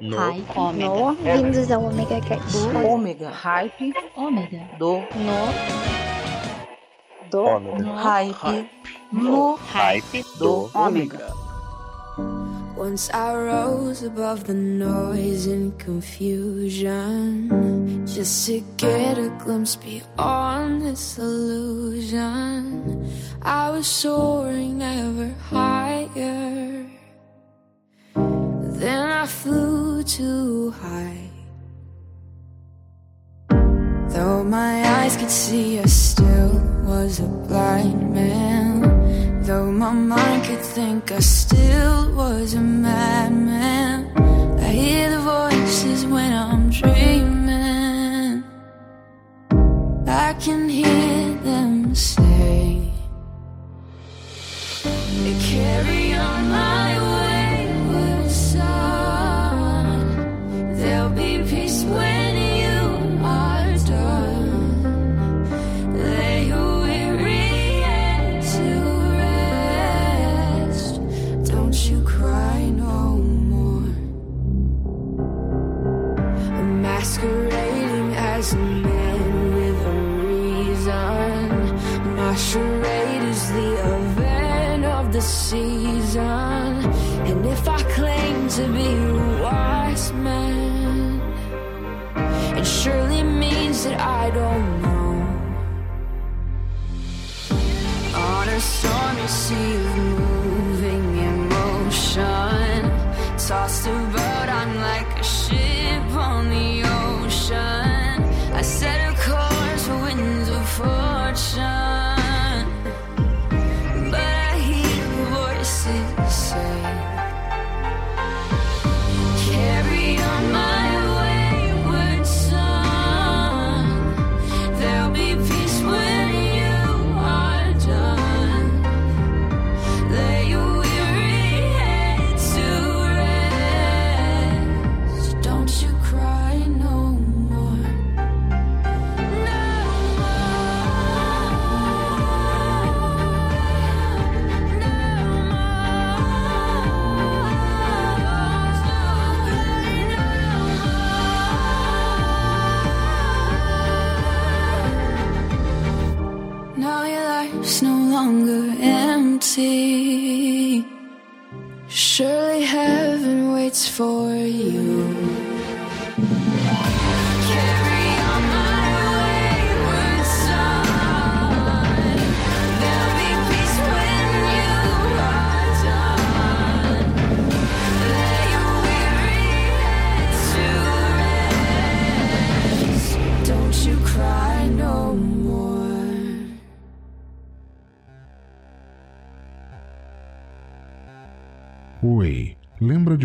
No. Hype. Ômega. No, vindos ao Omega Cast. Ômega. Hype. Ômega. Do. No. Do. Ômega. Hype. No. Hype Do. Ômega. Once I rose above the noise and confusion just to get a glimpse beyond this illusion. I was soaring ever higher. Then I flew too high. Though my eyes could see, I still was a blind man. Though my mind could think, I still was a madman. I hear the voices when I'm dreaming. I can hear I don't know. On a stormy sea of moving emotion, tossed about, I'm like a ship on the ocean. I set a course for winds of fortune, but I hear voices say,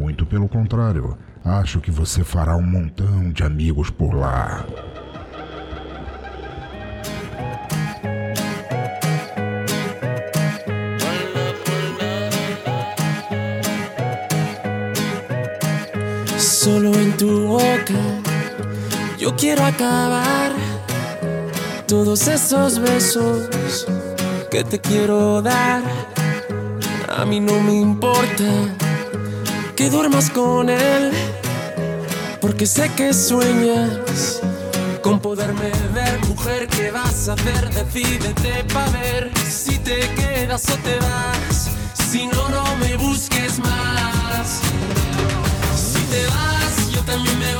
Muito pelo contrário, acho que você fará um montão de amigos por lá. Solo en tu boca yo quiero acabar todos esos besos que te quiero dar. A mí no me importa que duermas con él, porque sé que sueñas con poderme ver. Mujer, ¿qué vas a hacer? Decídete pa' ver si te quedas o te vas. Si no, no me busques más. Si te vas, yo también me voy.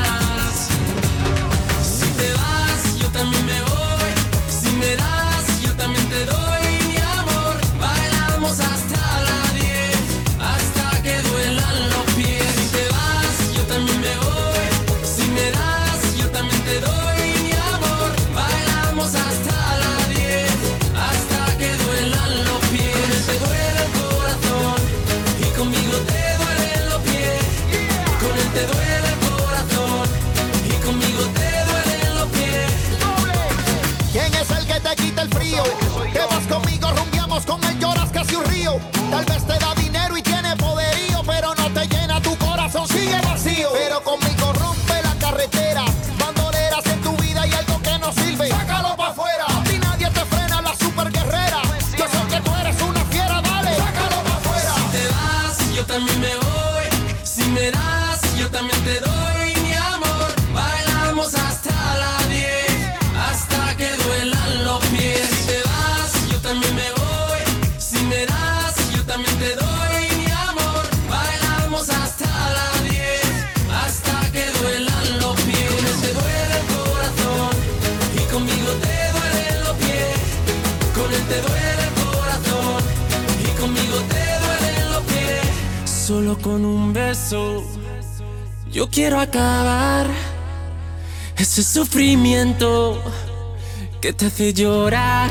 Ese sufrimiento que te hace llorar.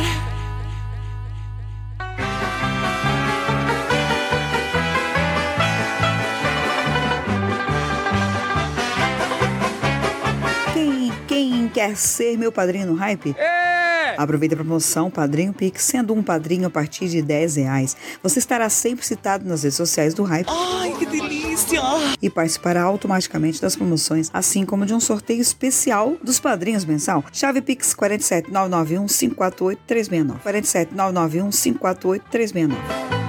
Quem, quer ser meu padrinho no hype? É! Aproveita a promoção Padrinho Pix, sendo um padrinho a partir de 10 reais. Você estará sempre citado nas redes sociais do Hype. Ai delícia! E participará automaticamente das promoções, assim como de um sorteio especial dos padrinhos mensal. Chave Pix 47 991 548 369. 47 991 548 369.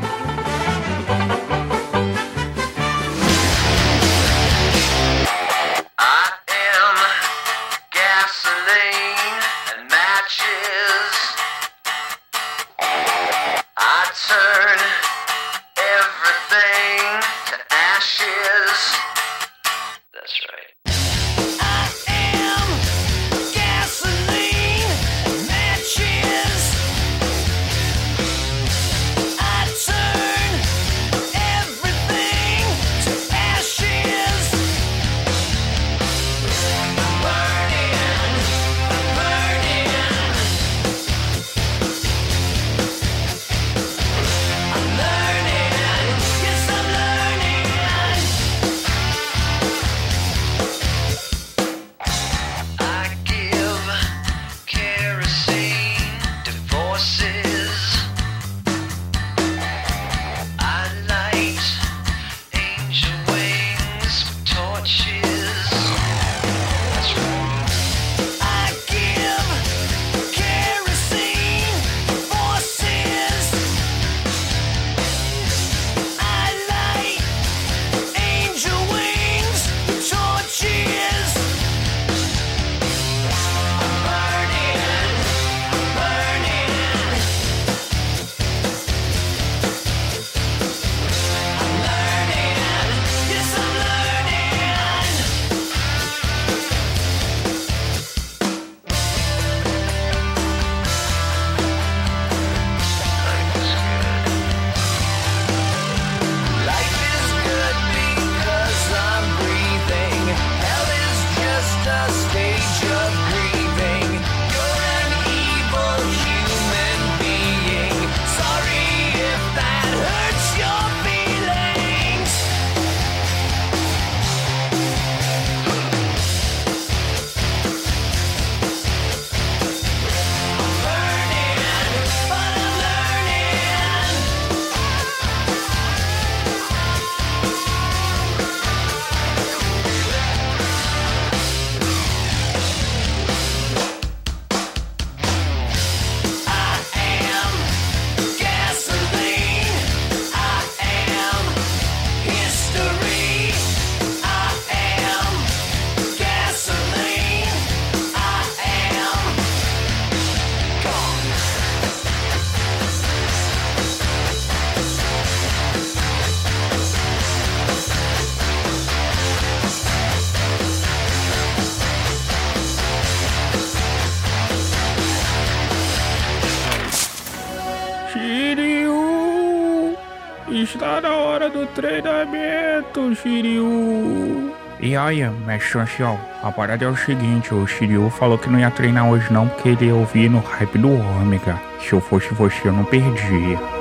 Treinamento, Shiryu. E aí, mestre ancião, a parada é o seguinte, o Shiryu falou que não ia treinar hoje não porque ele ia ouvir no hype do Ômega. Se eu fosse você, eu não perdia.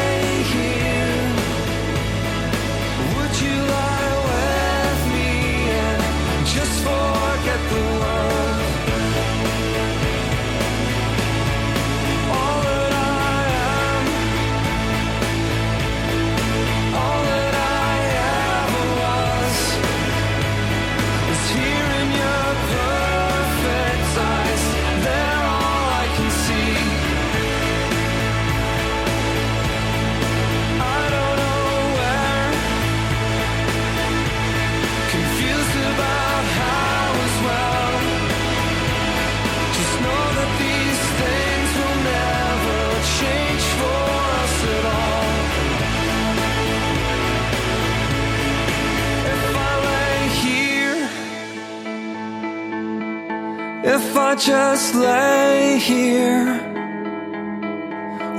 just lay here,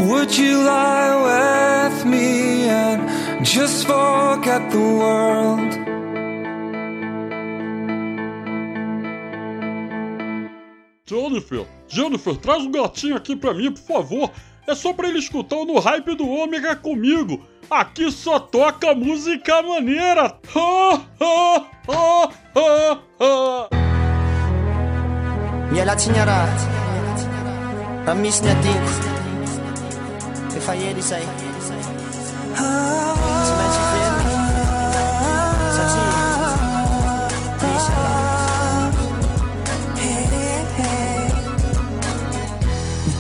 would you lie with me and just forget the world? Jennifer, Jennifer, traz o gatinho aqui pra mim, por favor. É só pra ele escutar o No Hype do Ômega comigo. Aqui só toca música maneira. Ha, ha, ha, ha, ha. mialatsiny araty raha misy ny adiniko efa ely izay. Tsy maintsy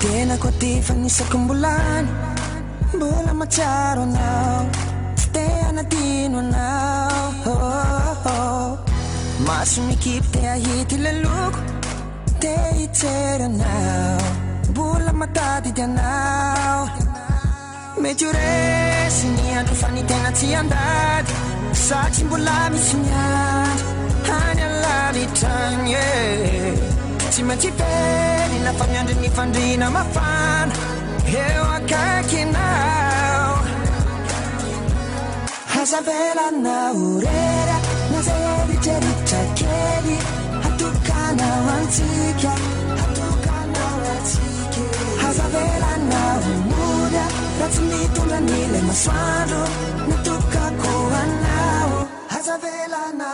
tenako ty fa nisako mbolany. Mbola matsiaro anao. Tsy teanatino anao. Oh, oh, oh. Maso mikipy te ahity le loko. dated now. Bula matadi now. Medyo resin niya ang ufani tena ti andad. Sa chimbula misinya. Hanya lali tan, yeah. Ti manti peri na famiandi ni fandina ma fan. Heo a kaki now. Hasabela na urera. romantic hazavelana masoandro mitokako anao hazavelana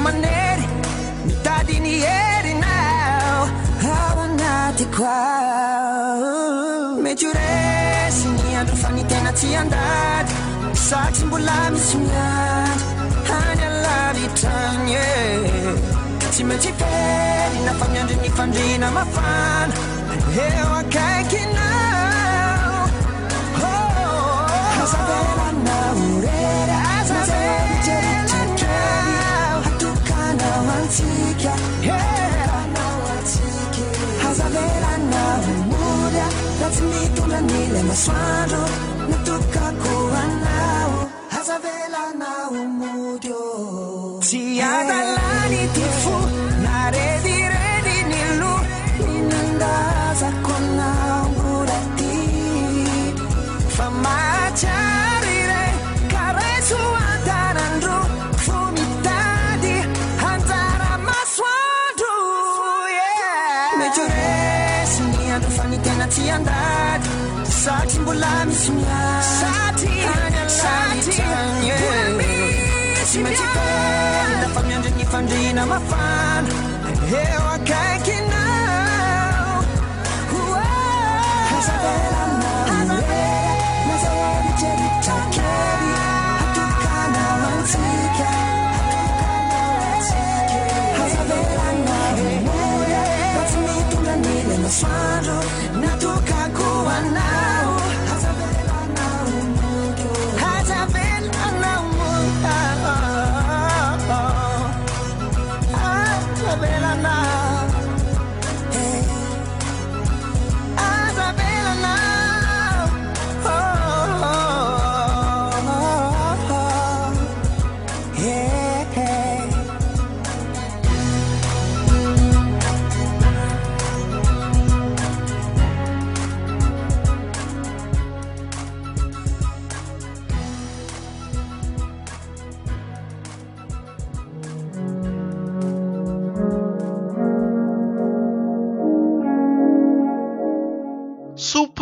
manery e ti koa mety oresy ny andro fanitena tsy andady satsy mbola misy miandro hany alaritrany e tsy maintsy felina fa miandry ny fandrina mafana eo akaikinao azavelana orera azavelana atokana ho antsika hazavela naumuda raha tsy mitondra nile masoandro natokako anao hazavela naumudio tsy adalany ty fo narediredy ny lo minandazako anao mbola ty fa mahatsiary Sakin bulan semua Sakin Sakin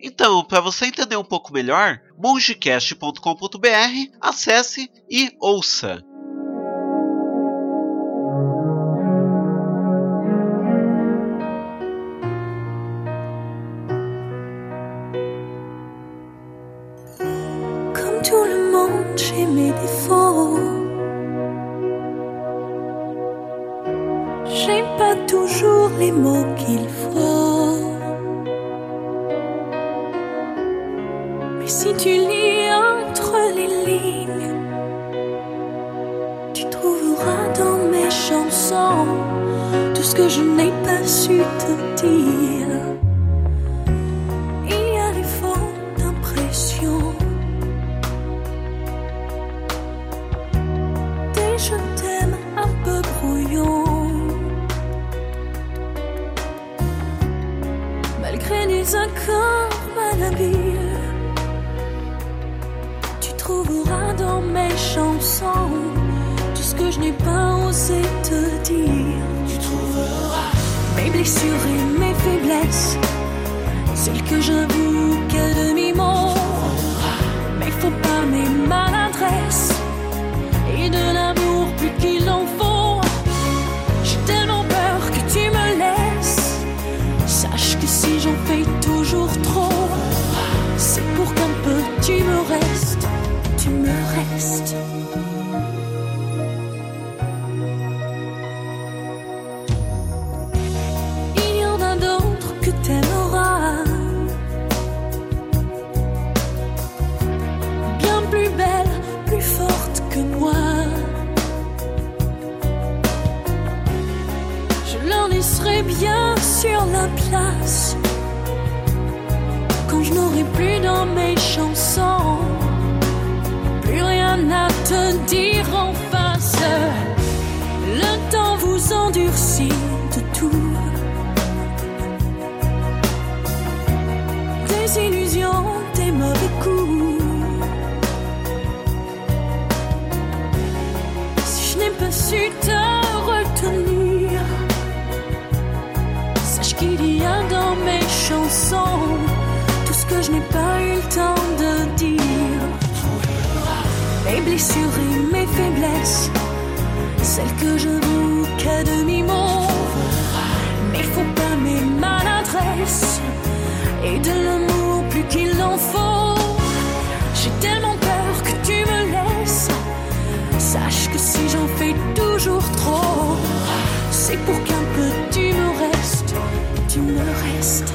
Então, para você entender um pouco melhor, mongecast.com.br, acesse e ouça. Comme tout le monde, j'ai mes défauts. J'ai pas toujours les mots qu'il faut. Mais si tu lis entre les lignes, tu trouveras dans mes chansons tout ce que je n'ai pas su te dire. Pas su te retenir, sache qu'il y a dans mes chansons tout ce que je n'ai pas eu le temps de dire. Mes blessures et mes faiblesses, celles que je vous qu'à demi-mot. Mais faut pas mes maladresses et de l'amour plus qu'il en faut. J'ai tellement si j'en fais toujours trop, c'est pour qu'un peu tu me restes, tu me restes.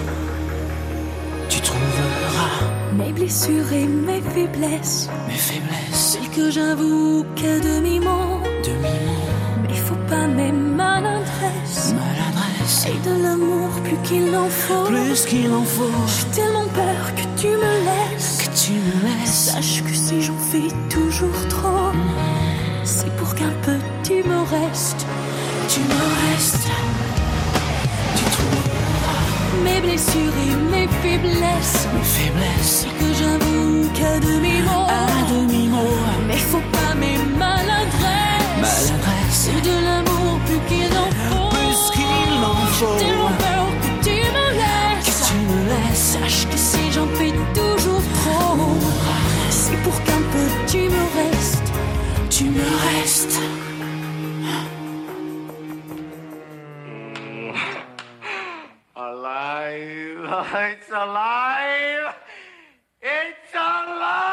Tu trouveras Mes blessures et mes faiblesses, mes faiblesses, celles que j'avoue qu'à demi-mot. demi-mot, Mais faut pas mes maladresses maladresse, et de l'amour plus qu'il en faut. plus qu'il en faut. J'ai tellement peur que tu me laisses. Que tu me laisses, Sache que si j'en fais toujours trop, tu me restes. tu me restes. Tu trouveras Mes blessures et mes faiblesses, mes faiblesses, que j'avoue qu'à demi-mot. à demi-mot, Mais faut pas mes maladresses. maladresse, C'est de l'amour plus qu'il en faut. plus qu'il en faut. Tellement peur que tu me Que laisses. tu me laisses, Sache que si j'en fais toujours trop, c'est pour qu'un peu tu me restes. tu me restes. Alive! It's alive! It's alive!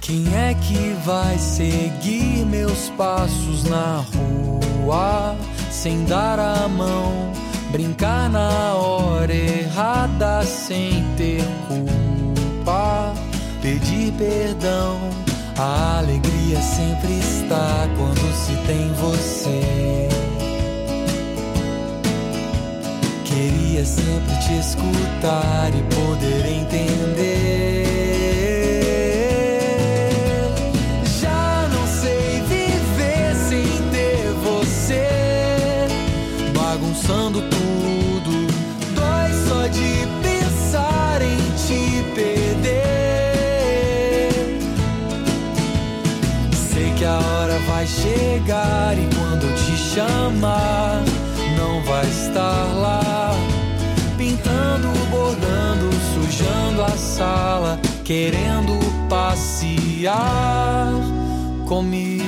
Quem é que vai seguir meus passos na rua sem dar a mão? Brincar na hora errada sem ter culpa, pedir perdão. A alegria sempre está quando se tem você. Queria sempre te escutar e poder entender. Vai chegar e quando eu te chamar, não vai estar lá. Pintando, bordando, sujando a sala, querendo passear comigo.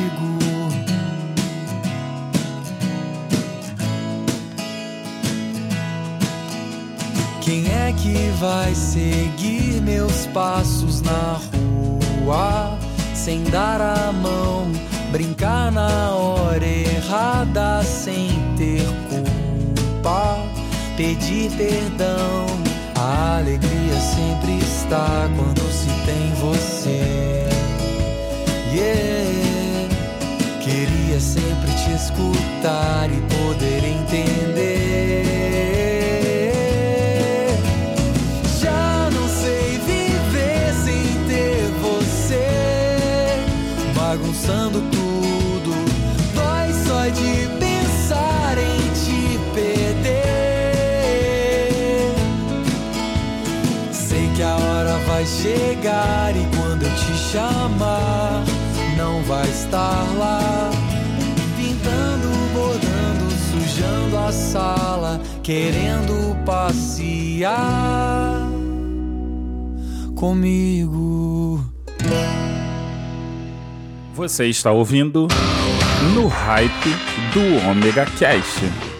Quem é que vai seguir meus passos na rua sem dar a mão? Brincar na hora errada sem ter culpa, pedir perdão. A alegria sempre está quando se tem você. Yeah. Queria sempre te escutar e poder entender. Bagunçando chegar e quando eu te chamar, não vai estar lá. Pintando, bordando, sujando a sala, querendo passear comigo. Você está ouvindo no hype do Omega Cast.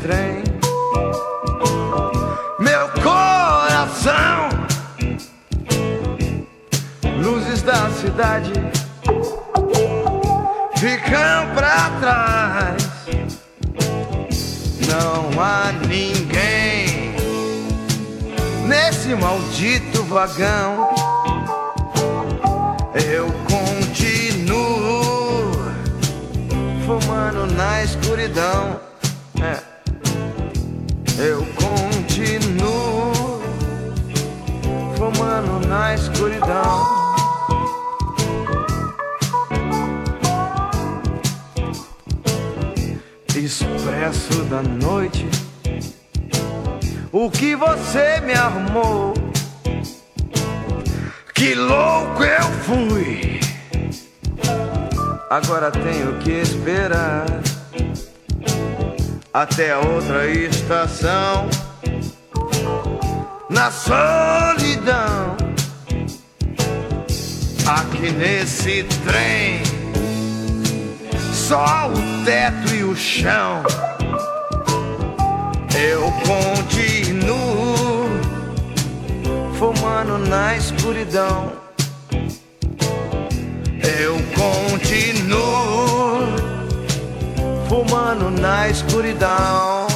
trem. Meu coração, luzes da cidade ficam pra trás. Não há ninguém nesse maldito vagão. Eu continuo fumando na escuridão. da noite. O que você me armou? Que louco eu fui. Agora tenho que esperar até outra estação. Na solidão, aqui nesse trem, só o teto e o chão. Eu continuo fumando na escuridão. Eu continuo fumando na escuridão.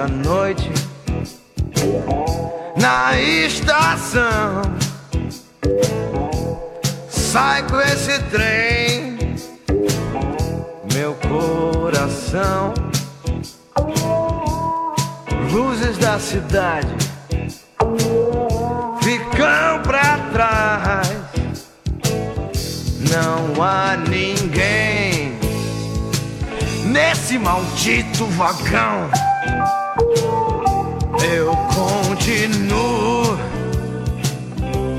da noite na estação. Sai com esse trem, meu coração. Luzes da cidade ficam pra trás. Não há ninguém nesse maldito vagão. Eu continuo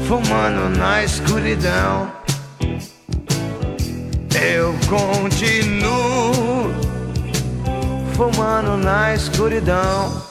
fumando na escuridão. Eu continuo fumando na escuridão.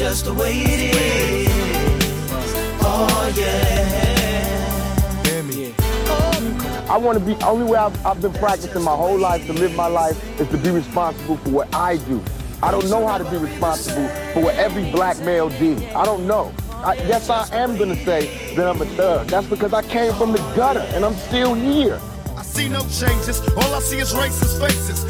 Just the way it is. Oh yeah. I want to be, only way I've, I've been practicing my whole life to live my life is to be responsible for what I do. I don't know how to be responsible for what every black male did. I don't know. I, yes, I am going to say that I'm a thug. That's because I came from the gutter and I'm still here. I see no changes. All I see is racist faces.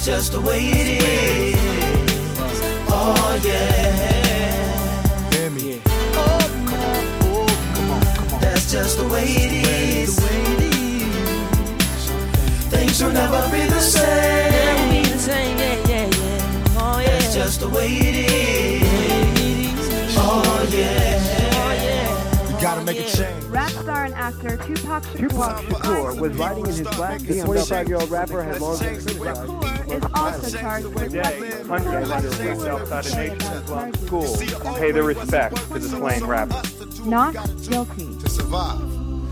It's just the way it is. Oh yeah. Hear me. Oh, come on. Oh, come on, come on. That's just the way it is. Things will never be the same. Never be the same. Yeah, yeah, yeah. Oh yeah. That's just the way it is. Yeah. Make a change. Rap star and actor Tupac Shakur, Tupac Shakur was riding in his black. The 25 year old rapper had long been criticized. is also charged with Today, hundreds underwent outside of nation Islam school to pay their respects to the slain rapper. not guilty. to survive.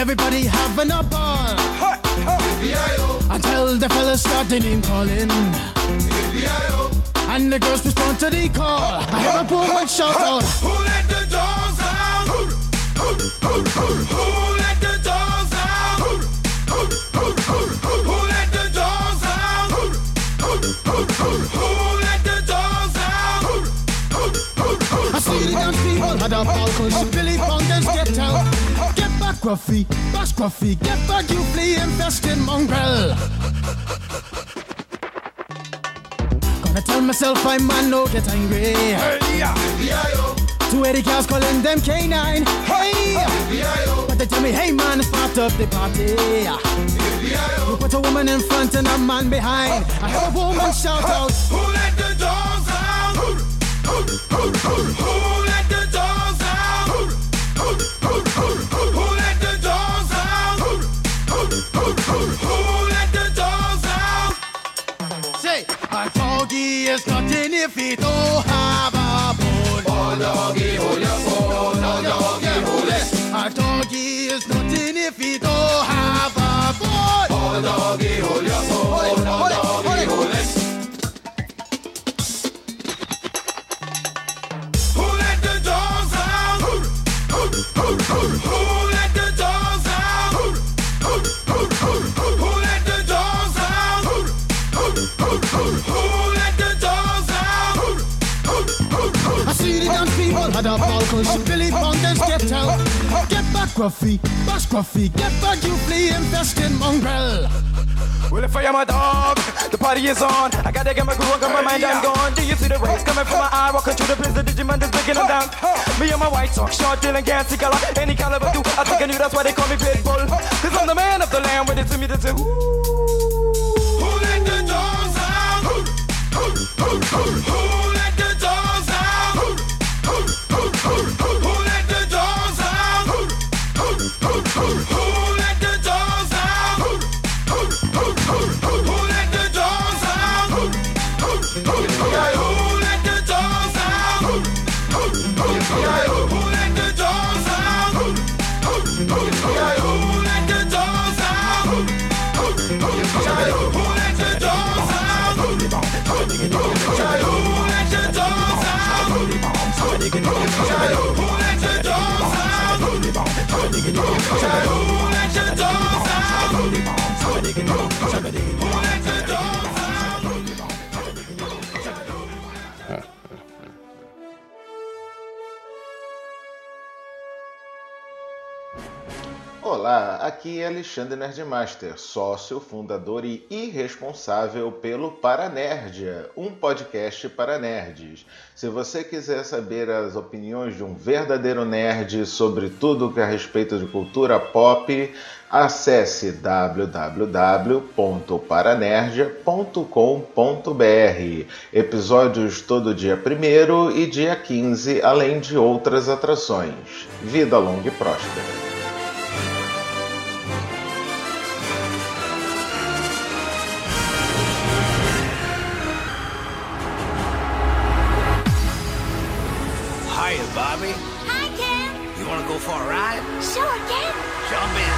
Everybody having a ball. Until the fellas started name calling. And the girls respond to the call. I hear a woman shout out. Who let the dogs out? Who let the dogs out? Who let the dogs out? Who let the dogs out? I see the dance people had a ball cause Billy Fountains get out. Gruffy, bash Gruffy, get back, you flea infested mongrel. Gonna tell myself I'm man, no get angry. Hey, yeah. Two Eddie cows calling them K9. Hey! But they tell me, hey man, start up the party. You put a woman in front and a man behind. I heard a woman shout out. Who let the dogs out? Is nothing if he don't have a bone. Oh, doggy, hold your bone. Oh, doggy, hold it. A doggy is nothing dance people had a ball cause Billy Fountains get out. Get back, Gruffy, bash Gruffy, get back, you flea infested mongrel. Well, if I am a dog, the party is on. I gotta get my groove on, got my mind, I'm gone. Do you see the rays coming from my eye? Walking through the prison, Digimon is breaking them down. Me and my white talk, short, dealing, gassy color. Any caliber do, I think I knew that's why they call me Pitbull. Cause I'm the man of the land, with it to me to do. Who let the dogs out? Who let the Aqui é Alexandre Nerdmaster, sócio, fundador e irresponsável pelo Paranerdia, um podcast para nerds. Se você quiser saber as opiniões de um verdadeiro nerd sobre tudo que é a respeito de cultura pop, acesse www.paranerdia.com.br. Episódios todo dia 1 e dia 15, além de outras atrações. Vida longa e próspera. for a ride? Sure, Jump in.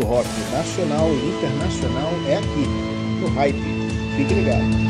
do rock nacional e internacional é aqui, no Hype. Fique ligado.